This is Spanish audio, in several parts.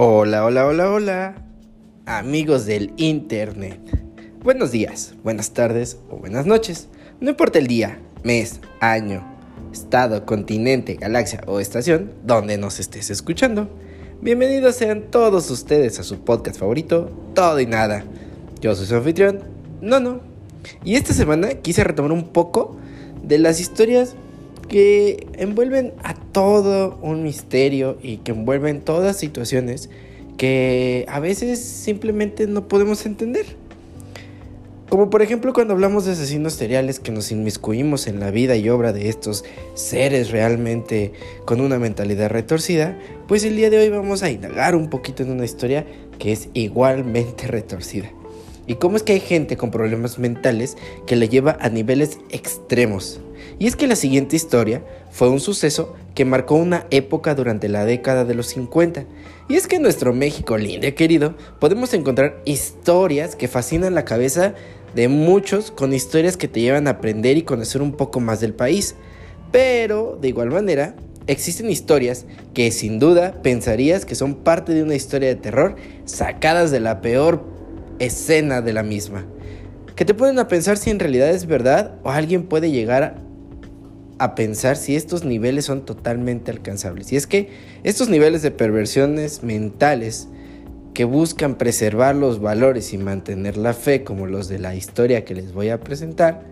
Hola, hola, hola, hola, amigos del Internet. Buenos días, buenas tardes o buenas noches. No importa el día, mes, año, estado, continente, galaxia o estación donde nos estés escuchando. Bienvenidos sean todos ustedes a su podcast favorito, Todo y Nada. Yo soy su anfitrión, no, no. Y esta semana quise retomar un poco de las historias que envuelven a todo un misterio y que envuelven todas situaciones que a veces simplemente no podemos entender. Como por ejemplo cuando hablamos de asesinos seriales que nos inmiscuimos en la vida y obra de estos seres realmente con una mentalidad retorcida, pues el día de hoy vamos a indagar un poquito en una historia que es igualmente retorcida. Y cómo es que hay gente con problemas mentales que le lleva a niveles extremos. Y es que la siguiente historia fue un suceso que marcó una época durante la década de los 50. Y es que en nuestro México lindo y querido podemos encontrar historias que fascinan la cabeza de muchos con historias que te llevan a aprender y conocer un poco más del país. Pero, de igual manera, existen historias que sin duda pensarías que son parte de una historia de terror sacadas de la peor escena de la misma, que te pueden a pensar si en realidad es verdad o alguien puede llegar a pensar si estos niveles son totalmente alcanzables. Y es que estos niveles de perversiones mentales que buscan preservar los valores y mantener la fe como los de la historia que les voy a presentar,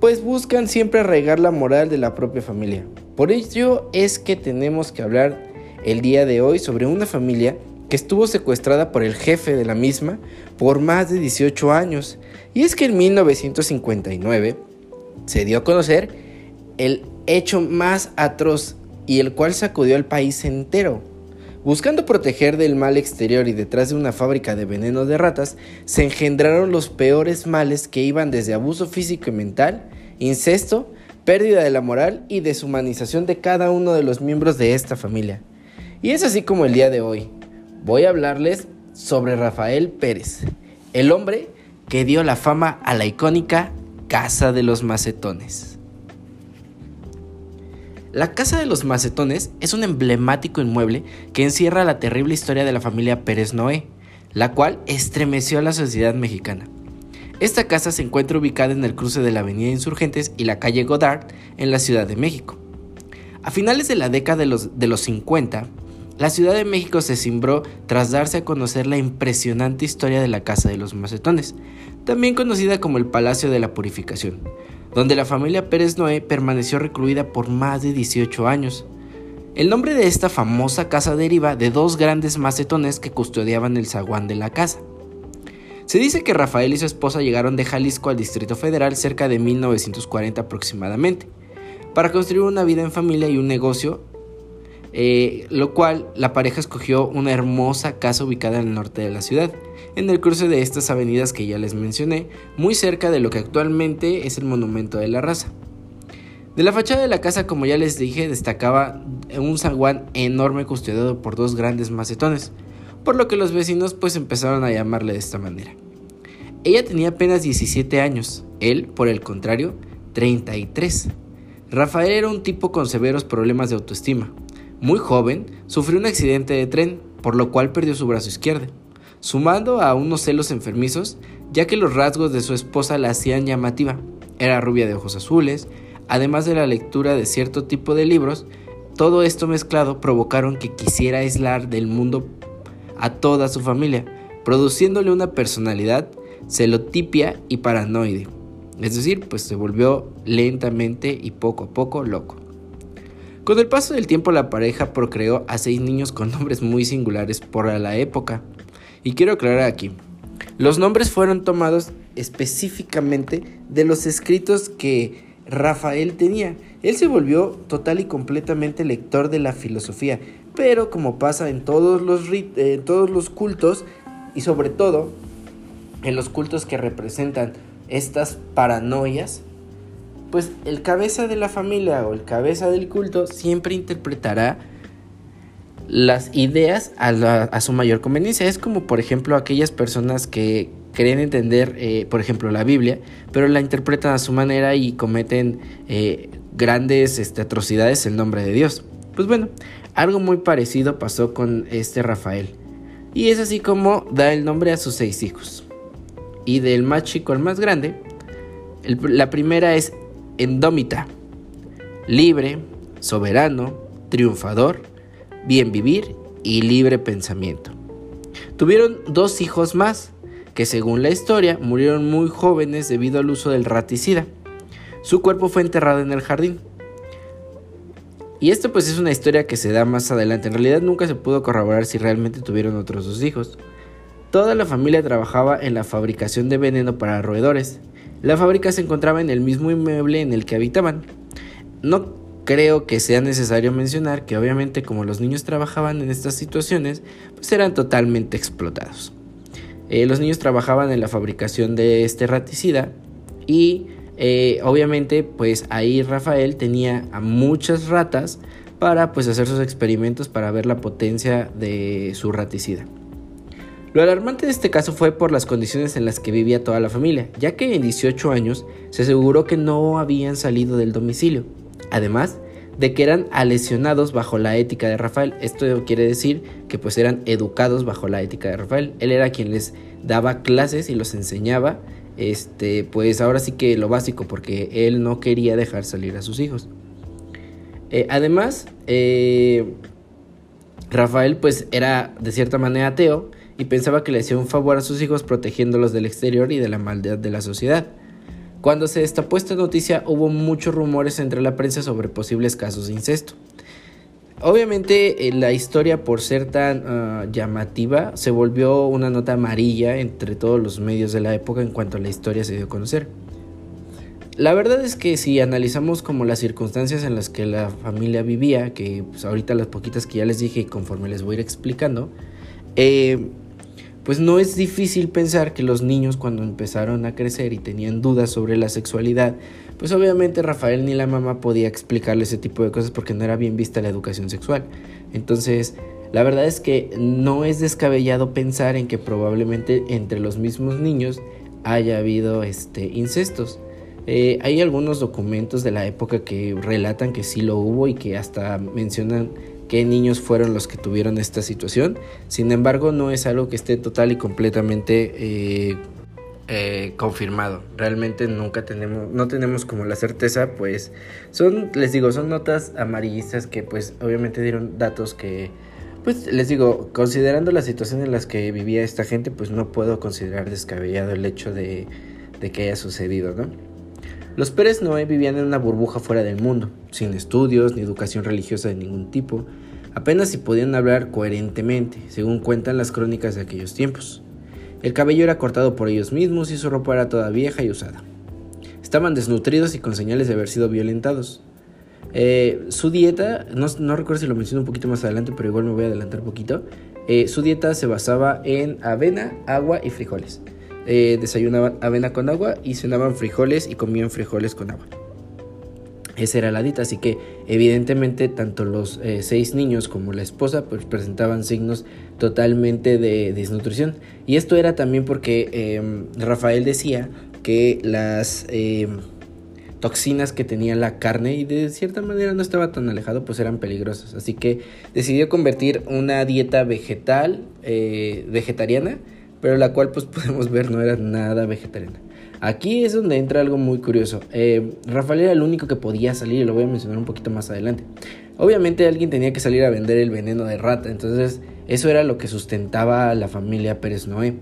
pues buscan siempre arraigar la moral de la propia familia. Por ello es que tenemos que hablar el día de hoy sobre una familia que estuvo secuestrada por el jefe de la misma por más de 18 años. Y es que en 1959 se dio a conocer el hecho más atroz y el cual sacudió al país entero. Buscando proteger del mal exterior y detrás de una fábrica de veneno de ratas, se engendraron los peores males que iban desde abuso físico y mental, incesto, pérdida de la moral y deshumanización de cada uno de los miembros de esta familia. Y es así como el día de hoy, voy a hablarles sobre Rafael Pérez, el hombre que dio la fama a la icónica Casa de los Macetones. La Casa de los Macetones es un emblemático inmueble que encierra la terrible historia de la familia Pérez Noé, la cual estremeció a la sociedad mexicana. Esta casa se encuentra ubicada en el cruce de la Avenida Insurgentes y la calle Godard en la Ciudad de México. A finales de la década de los, de los 50, la Ciudad de México se cimbró tras darse a conocer la impresionante historia de la Casa de los Macetones, también conocida como el Palacio de la Purificación, donde la familia Pérez Noé permaneció recluida por más de 18 años. El nombre de esta famosa casa deriva de dos grandes macetones que custodiaban el zaguán de la casa. Se dice que Rafael y su esposa llegaron de Jalisco al Distrito Federal cerca de 1940 aproximadamente, para construir una vida en familia y un negocio eh, lo cual la pareja escogió una hermosa casa ubicada en el norte de la ciudad, en el cruce de estas avenidas que ya les mencioné, muy cerca de lo que actualmente es el Monumento de la Raza. De la fachada de la casa, como ya les dije, destacaba un zaguán enorme custodiado por dos grandes macetones, por lo que los vecinos pues empezaron a llamarle de esta manera. Ella tenía apenas 17 años, él, por el contrario, 33. Rafael era un tipo con severos problemas de autoestima, muy joven, sufrió un accidente de tren, por lo cual perdió su brazo izquierdo, sumando a unos celos enfermizos, ya que los rasgos de su esposa la hacían llamativa. Era rubia de ojos azules, además de la lectura de cierto tipo de libros, todo esto mezclado provocaron que quisiera aislar del mundo a toda su familia, produciéndole una personalidad celotipia y paranoide. Es decir, pues se volvió lentamente y poco a poco loco. Con el paso del tiempo la pareja procreó a seis niños con nombres muy singulares por la época. Y quiero aclarar aquí, los nombres fueron tomados específicamente de los escritos que Rafael tenía. Él se volvió total y completamente lector de la filosofía, pero como pasa en todos los, todos los cultos y sobre todo en los cultos que representan estas paranoias, pues el cabeza de la familia o el cabeza del culto siempre interpretará las ideas a, su mayor conveniencia. Es como, por ejemplo, aquellas personas que creen entender, eh, por ejemplo, la Biblia, pero la interpretan a su manera y cometen eh, grandes este, atrocidades en nombre de Dios. Pues bueno, algo muy parecido pasó con este Rafael. Y es así como da el nombre a sus seis hijos. Y del más chico al más grande, la primera es Endómita, libre, soberano, triunfador, bien vivir y libre pensamiento. Tuvieron dos hijos más, que según la historia murieron muy jóvenes debido al uso del raticida. Su cuerpo fue enterrado en el jardín. Y esto pues es una historia que se da más adelante. En realidad nunca se pudo corroborar si realmente tuvieron otros dos hijos. Toda la familia trabajaba en la fabricación de veneno para roedores. La fábrica se encontraba en el mismo inmueble en el que habitaban. No creo que sea necesario mencionar que obviamente como los niños trabajaban en estas situaciones, pues eran totalmente explotados. Eh, los niños trabajaban en la fabricación de este raticida y eh, obviamente pues ahí Rafael tenía a muchas ratas para pues hacer sus experimentos para ver la potencia de su raticida. Lo alarmante de este caso fue por las condiciones en las que vivía toda la familia, ya que en 18 años se aseguró que no habían salido del domicilio. Además de que eran alesionados bajo la ética de Rafael. Esto quiere decir que pues eran educados bajo la ética de Rafael. Él era quien les daba clases y los enseñaba, este, pues ahora sí que lo básico, porque él no quería dejar salir a sus hijos. Eh, además, eh, Rafael pues era de cierta manera ateo y pensaba que le hacía un favor a sus hijos protegiéndolos del exterior y de la maldad de la sociedad. Cuando se destapó esta noticia hubo muchos rumores entre la prensa sobre posibles casos de incesto. Obviamente eh, la historia por ser tan ah, llamativa se volvió una nota amarilla entre todos los medios de la época en cuanto a la historia se dio a conocer. La verdad es que si analizamos como las circunstancias en las que la familia vivía, que pues, ahorita las poquitas que ya les dije y conforme les voy a ir explicando, eh, pues no es difícil pensar que los niños cuando empezaron a crecer y tenían dudas sobre la sexualidad, pues obviamente Rafael ni la mamá podía explicarle ese tipo de cosas porque no era bien vista la educación sexual. Entonces, la verdad es que no es descabellado pensar en que probablemente entre los mismos niños haya habido este, incestos. Eh, hay algunos documentos de la época que relatan que sí lo hubo y que hasta mencionan qué niños fueron los que tuvieron esta situación. Sin embargo, no es algo que esté total y completamente eh, eh, confirmado. Realmente nunca tenemos, no tenemos como la certeza, pues son, les digo, son notas amarillistas que pues obviamente dieron datos que, pues les digo, considerando la situación en la que vivía esta gente, pues no puedo considerar descabellado el hecho de, de que haya sucedido, ¿no? Los Pérez Noé vivían en una burbuja fuera del mundo, sin estudios ni educación religiosa de ningún tipo, apenas si podían hablar coherentemente, según cuentan las crónicas de aquellos tiempos. El cabello era cortado por ellos mismos y su ropa era toda vieja y usada. Estaban desnutridos y con señales de haber sido violentados. Eh, su dieta, no, recuerdo si lo menciono un poquito más adelante, pero igual me voy a adelantar un poquito. Eh, su dieta se basaba en avena, agua y frijoles. Eh, desayunaban avena con agua y cenaban frijoles y comían frijoles con agua. Esa era la dieta, así que evidentemente tanto los eh, seis niños como la esposa pues, presentaban signos totalmente de desnutrición. Y esto era también porque em, Rafael decía que las em, toxinas que tenía la carne y de cierta manera no estaba tan alejado pues eran peligrosas. Así que decidió convertir una dieta vegetal, eh, vegetariana, pero la cual pues podemos ver no era nada vegetariana. Aquí es donde entra algo muy curioso. Eh, Rafael era el único que podía salir y lo voy a mencionar un poquito más adelante. Obviamente alguien tenía que salir a vender el veneno de rata, entonces eso era lo que sustentaba a la familia Pérez Noé.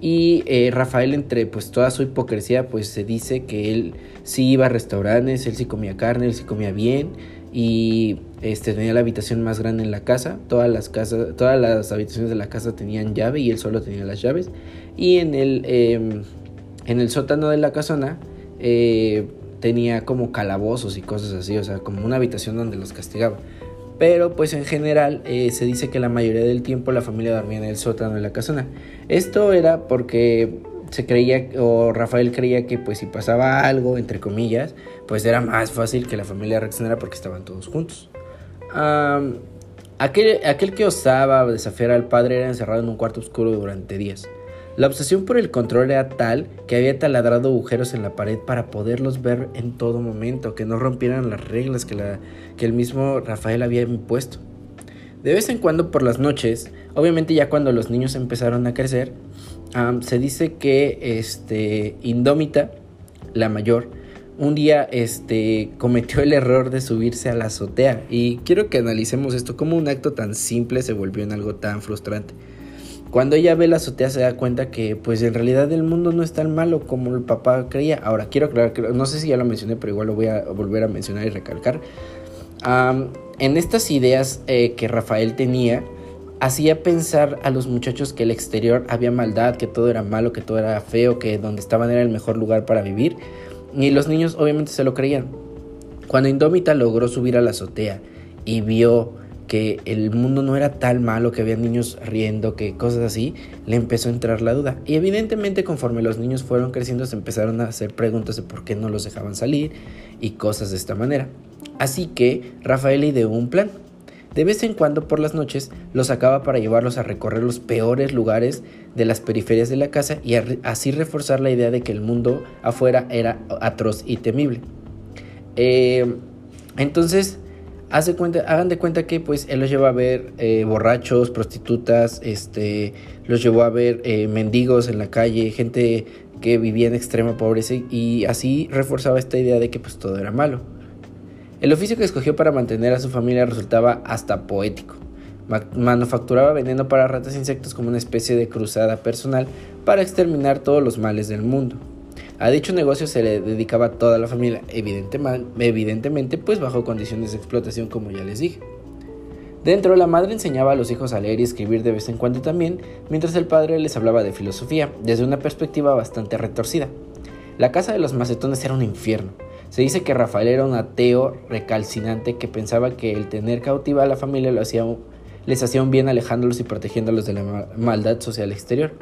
Y eh, Rafael, entre pues toda su hipocresía, pues se dice que él sí iba a restaurantes, él sí comía carne, él sí comía bien y este, tenía la habitación más grande en la casa. Todas las, casas, todas las habitaciones de la casa tenían llave y él solo tenía las llaves. Y en el, em, en el sótano de la casona eh, tenía como calabozos y cosas así, o sea, como una habitación donde los castigaba. Pero pues en general eh, se dice que la mayoría del tiempo la familia dormía en el sótano de la casona. Esto era porque se creía o Rafael creía que pues si pasaba algo entre comillas pues era más fácil que la familia reaccionara porque estaban todos juntos aquel, aquel que osaba desafiar al padre era encerrado en un cuarto oscuro durante días La obsesión por el control era tal que había taladrado agujeros en la pared para poderlos ver en todo momento, que no rompieran las reglas que, la, que el mismo Rafael había impuesto. De vez en cuando por las noches, obviamente ya cuando los niños empezaron a crecer, se dice que este, Indómita, la mayor, un día este, cometió el error de subirse a la azotea. Y quiero que analicemos esto, como un acto tan simple se volvió en algo tan frustrante. Cuando ella ve la azotea se da cuenta que pues en realidad el mundo no es tan malo como el papá creía. Ahora, quiero aclarar no sé si ya lo mencioné, pero igual lo voy a volver a mencionar y recalcar. en estas ideas eh, que Rafael tenía, hacía pensar a los muchachos que el exterior había maldad, que todo era malo, que todo era feo, que donde estaban era el mejor lugar para vivir. Y los niños obviamente se lo creían. Cuando Indómita logró subir a la azotea y vio que el mundo no era tan malo, que había niños riendo, que cosas así, le empezó a entrar la duda. Y evidentemente conforme los niños fueron creciendo se empezaron a hacer preguntas de por qué no los dejaban salir y cosas de esta manera. Así que Rafael ideó un plan. De vez en cuando por las noches los sacaba para llevarlos a recorrer los peores lugares de las periferias de la casa y así reforzar la idea de que el mundo afuera era atroz y temible. Eh, entonces, cuenta, hagan de cuenta que pues él los llevó a ver eh, borrachos, prostitutas, este, los llevó a ver eh, mendigos en la calle, gente que vivía en extrema pobreza y así reforzaba esta idea de que pues todo era malo. El oficio que escogió para mantener a su familia resultaba hasta poético. Manufacturaba veneno para ratas e insectos como una especie de cruzada personal para exterminar todos los males del mundo. A dicho negocio se le dedicaba toda la familia, evidentemente, pues bajo condiciones de explotación como ya les dije. Dentro, la madre enseñaba a los hijos a leer y escribir de vez en cuando también, mientras el padre les hablaba de filosofía, desde una perspectiva bastante retorcida. La casa de los macetones era un infierno. Se dice que Rafael era un ateo recalcinante que pensaba que el tener cautiva a la familia les hacía un bien alejándolos y protegiéndolos de la maldad social exterior.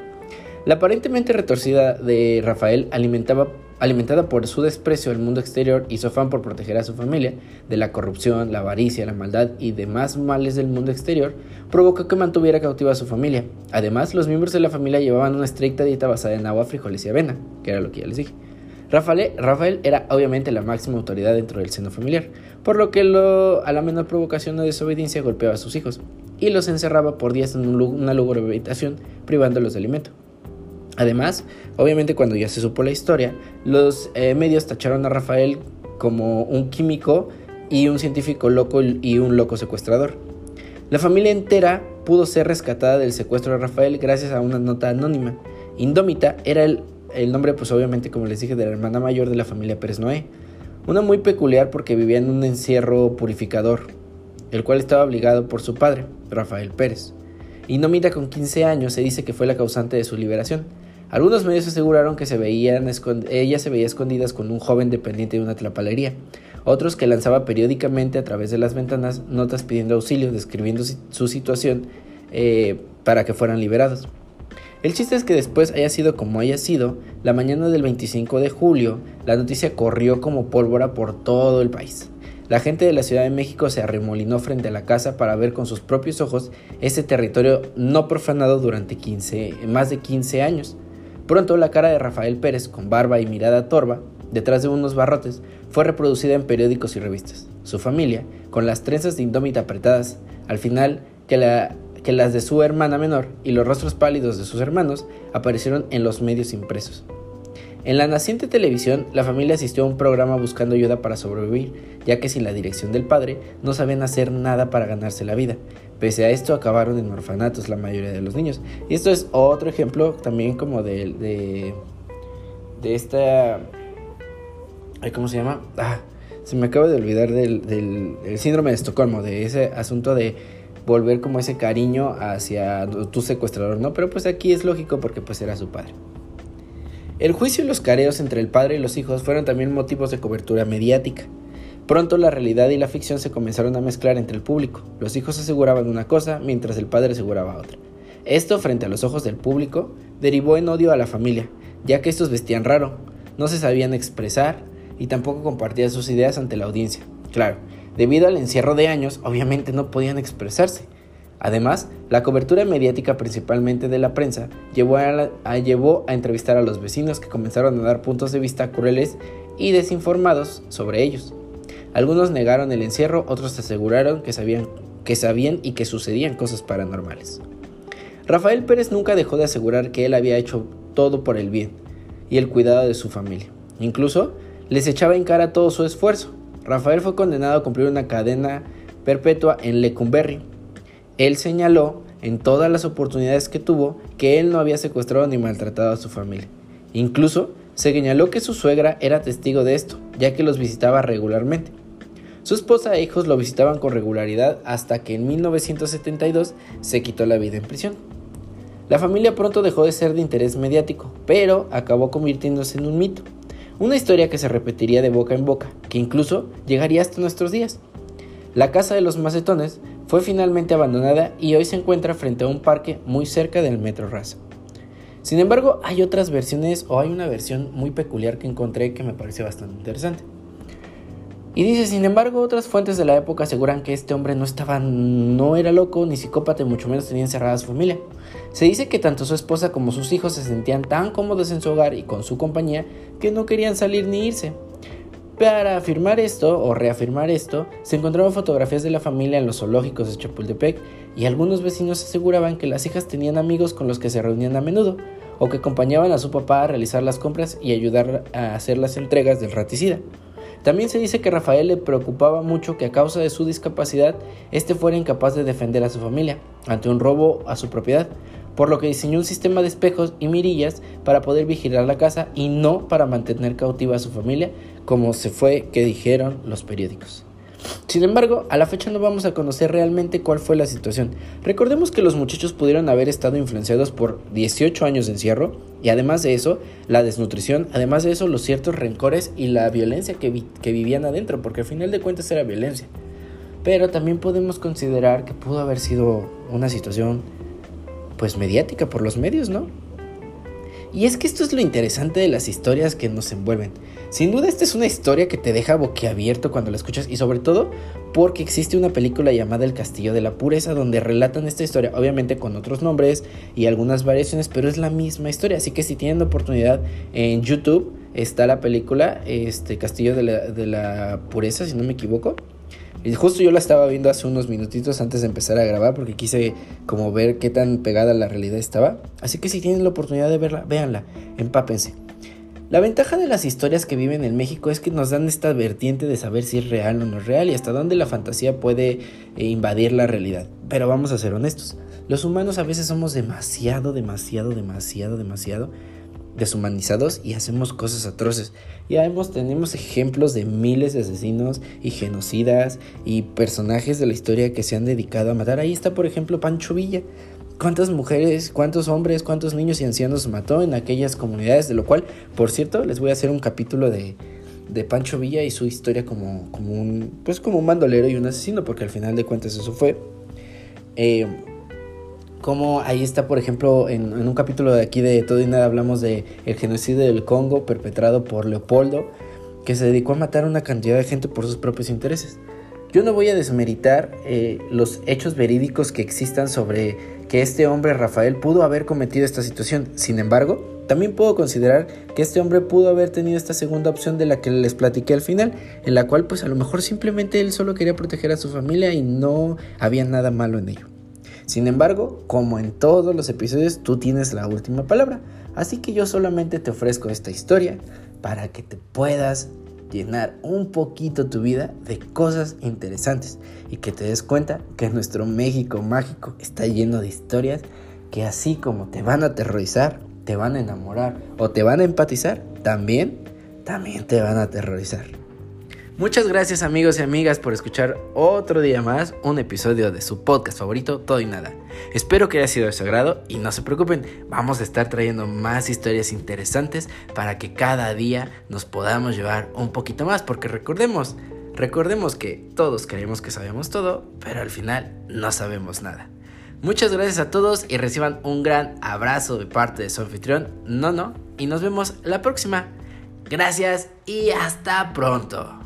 La aparentemente retorcida de Rafael, alimentaba, alimentada por su desprecio al mundo exterior y su afán por proteger a su familia de la corrupción, la avaricia, la maldad y demás males del mundo exterior, provocó que mantuviera cautiva a su familia. Además, los miembros de la familia llevaban una estricta dieta basada en agua, frijoles y avena, que era lo que ya les dije. Rafael, Rafael era obviamente la máxima autoridad dentro del seno familiar, por lo que a la menor provocación o desobediencia golpeaba a sus hijos y los encerraba por días en una lúgubre habitación privándolos de alimento. Además, obviamente cuando ya se supo la historia, los eh, medios tacharon a Rafael como un químico y un científico loco y un loco secuestrador. La familia entera pudo ser rescatada del secuestro de Rafael gracias a una nota anónima. Indómita era el, el nombre, pues obviamente, como les dije, de la hermana mayor de la familia Pérez Noé. Una muy peculiar porque vivía en un encierro purificador, el cual estaba obligado por su padre, Rafael Pérez. Indómita con 15 años se dice que fue la causante de su liberación, algunos medios aseguraron que se veían ella se veía escondidas con un joven dependiente de una tlapalería. Otros que lanzaba periódicamente a través de las ventanas notas pidiendo auxilio, describiendo su situación eh, para que fueran liberados. El chiste es que después haya sido como haya sido, la mañana del 25 de julio, la noticia corrió como pólvora por todo el país. La gente de la Ciudad de México se arremolinó frente a la casa para ver con sus propios ojos ese territorio no profanado durante 15, más de 15 años. Pronto la cara de Rafael Pérez, con barba y mirada torva, detrás de unos barrotes, fue reproducida en periódicos y revistas. Su familia, con las trenzas de indómita apretadas, al final que, que las de su hermana menor y los rostros pálidos de sus hermanos, aparecieron en los medios impresos. En la naciente televisión, la familia asistió a un programa buscando ayuda para sobrevivir, ya que sin la dirección del padre no sabían hacer nada para ganarse la vida, Pese a esto, acabaron en orfanatos la mayoría de los niños. Y esto es otro ejemplo también como de, de, esta... ¿Cómo se llama? Ah, se me acaba de olvidar del, del síndrome de Estocolmo, de ese asunto de volver como ese cariño hacia tu secuestrador, ¿no? Pero pues aquí es lógico porque pues era su padre. El juicio y los careos entre el padre y los hijos fueron también motivos de cobertura mediática. Pronto la realidad y la ficción se comenzaron a mezclar entre el público. Los hijos aseguraban una cosa mientras el padre aseguraba otra. Esto, frente a los ojos del público, derivó en odio a la familia, ya que estos vestían raro, no se sabían expresar y tampoco compartían sus ideas ante la audiencia. Claro, debido al encierro de años, obviamente no podían expresarse. Además, la cobertura mediática principalmente de la prensa llevó a, entrevistar a los vecinos que comenzaron a dar puntos de vista crueles y desinformados sobre ellos. Algunos negaron el encierro, otros aseguraron que sabían, que sabían y que sucedían cosas paranormales. Rafael Pérez nunca dejó de asegurar que él había hecho todo por el bien y el cuidado de su familia. Incluso les echaba en cara todo su esfuerzo. Rafael fue condenado a cumplir una cadena perpetua en Lecumberri. Él señaló en todas las oportunidades que tuvo que él no había secuestrado ni maltratado a su familia. Incluso se señaló que su suegra era testigo de esto, ya que los visitaba regularmente. Su esposa e hijos lo visitaban con regularidad hasta que en 1972 se quitó la vida en prisión. La familia pronto dejó de ser de interés mediático, pero acabó convirtiéndose en un mito, una historia que se repetiría de boca en boca, que incluso llegaría hasta nuestros días. La casa de los macetones fue finalmente abandonada y hoy se encuentra frente a un parque muy cerca del Metro Raza. Sin embargo, hay otras versiones o hay una versión muy peculiar que encontré que me pareció bastante interesante. Y dice, sin embargo, otras fuentes de la época aseguran que este hombre no estaba, no era loco ni psicópata, y mucho menos tenía encerrada su familia. Se dice que tanto su esposa como sus hijos se sentían tan cómodos en su hogar y con su compañía que no querían salir ni irse. Para afirmar esto o reafirmar esto, se encontraron fotografías de la familia en los zoológicos de Chapultepec y algunos vecinos aseguraban que las hijas tenían amigos con los que se reunían a menudo o que acompañaban a su papá a realizar las compras y ayudar a hacer las entregas del raticida. También se dice que Rafael le preocupaba mucho que a causa de su discapacidad, este fuera incapaz de defender a su familia ante un robo a su propiedad, por lo que diseñó un sistema de espejos y mirillas para poder vigilar la casa y no para mantener cautiva a su familia, como se fue que dijeron los periódicos. Sin embargo, a la fecha no vamos a conocer realmente cuál fue la situación. Recordemos que los muchachos pudieron haber estado influenciados por 18 años de encierro y además de eso, la desnutrición, además de eso, los ciertos rencores y la violencia que, que vivían adentro, porque al final de cuentas era violencia. Pero también podemos considerar que pudo haber sido una situación pues mediática por los medios, ¿no? Y es que esto es lo interesante de las historias que nos envuelven. Sin duda esta es una historia que te deja boquiabierto cuando la escuchas y sobre todo porque existe una película llamada El Castillo de la Pureza donde relatan esta historia, obviamente con otros nombres y algunas variaciones, pero es la misma historia. Así que si tienen oportunidad en YouTube está la película este Castillo de la, de la Pureza, si no me equivoco. Y justo yo la estaba viendo hace unos minutitos antes de empezar a grabar porque quise como ver qué tan pegada la realidad estaba. Así que si tienen la oportunidad de verla, véanla, empápense. La ventaja de las historias que viven en México es que nos dan esta vertiente de saber si es real o no es real y hasta dónde la fantasía puede eh, invadir la realidad. Pero vamos a ser honestos, los humanos a veces somos demasiado, demasiado, demasiado, demasiado deshumanizados y hacemos cosas atroces. Ya hemos, tenemos ejemplos de miles de asesinos y genocidas y personajes de la historia que se han dedicado a matar. Ahí está, por ejemplo, Pancho Villa. ¿Cuántas mujeres, cuántos hombres, cuántos niños y ancianos mató en aquellas comunidades? De lo cual, por cierto, les voy a hacer un capítulo de, de Pancho Villa y su historia como, como, un, pues como un bandolero y un asesino, porque al final de cuentas eso fue. Eh, como ahí está, por ejemplo, en, un capítulo de aquí de Todo y Nada hablamos de el genocidio del Congo perpetrado por Leopoldo, que se dedicó a matar a una cantidad de gente por sus propios intereses. Yo no voy a desmeritar eh, los hechos verídicos que existan sobre que este hombre, Rafael, pudo haber cometido esta situación. Sin embargo, también puedo considerar que este hombre pudo haber tenido esta segunda opción de la que les platiqué al final, en la cual pues a lo mejor simplemente él solo quería proteger a su familia y no había nada malo en ello. Sin embargo, como en todos los episodios, tú tienes la última palabra. Así que yo solamente te ofrezco esta historia para que te puedas llenar un poquito tu vida de cosas interesantes y que te des cuenta que nuestro México mágico está lleno de historias que así como te van a aterrorizar, te van a enamorar o te van a empatizar, también, también te van a aterrorizar. Muchas gracias amigos y amigas por escuchar otro día más un episodio de su podcast favorito, Todo y Nada. Espero que haya sido de su agrado y no se preocupen, vamos a estar trayendo más historias interesantes para que cada día nos podamos llevar un poquito más, porque recordemos, recordemos que todos creemos que sabemos todo, pero al final no sabemos nada. Muchas gracias a todos y reciban un gran abrazo de parte de su anfitrión, No No, y nos vemos la próxima. Gracias y hasta pronto.